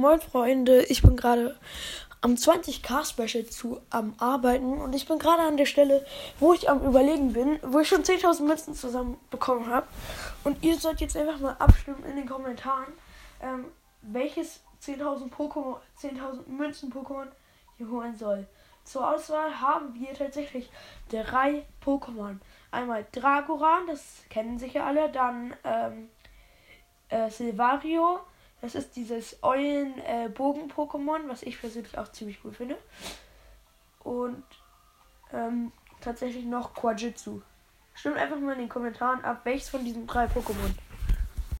Moin Freunde, ich bin gerade am 20k Special zu am Arbeiten und ich bin gerade an der Stelle, wo ich am Überlegen bin, wo ich schon 10.000 Münzen zusammen bekommen habe. Und ihr sollt jetzt einfach mal abstimmen in den Kommentaren, ähm, welches 10.000 Pokémon, 10.000 Münzen Pokémon ihr holen soll. Zur Auswahl haben wir tatsächlich drei Pokémon. Einmal Dragoran, das kennen sicher alle, dann ähm, äh, Silvario, das ist dieses Eulen-Bogen-Pokémon, was ich persönlich auch ziemlich cool finde. Und ähm, tatsächlich noch Quajitsu. Stimmt einfach mal in den Kommentaren ab, welches von diesen drei Pokémon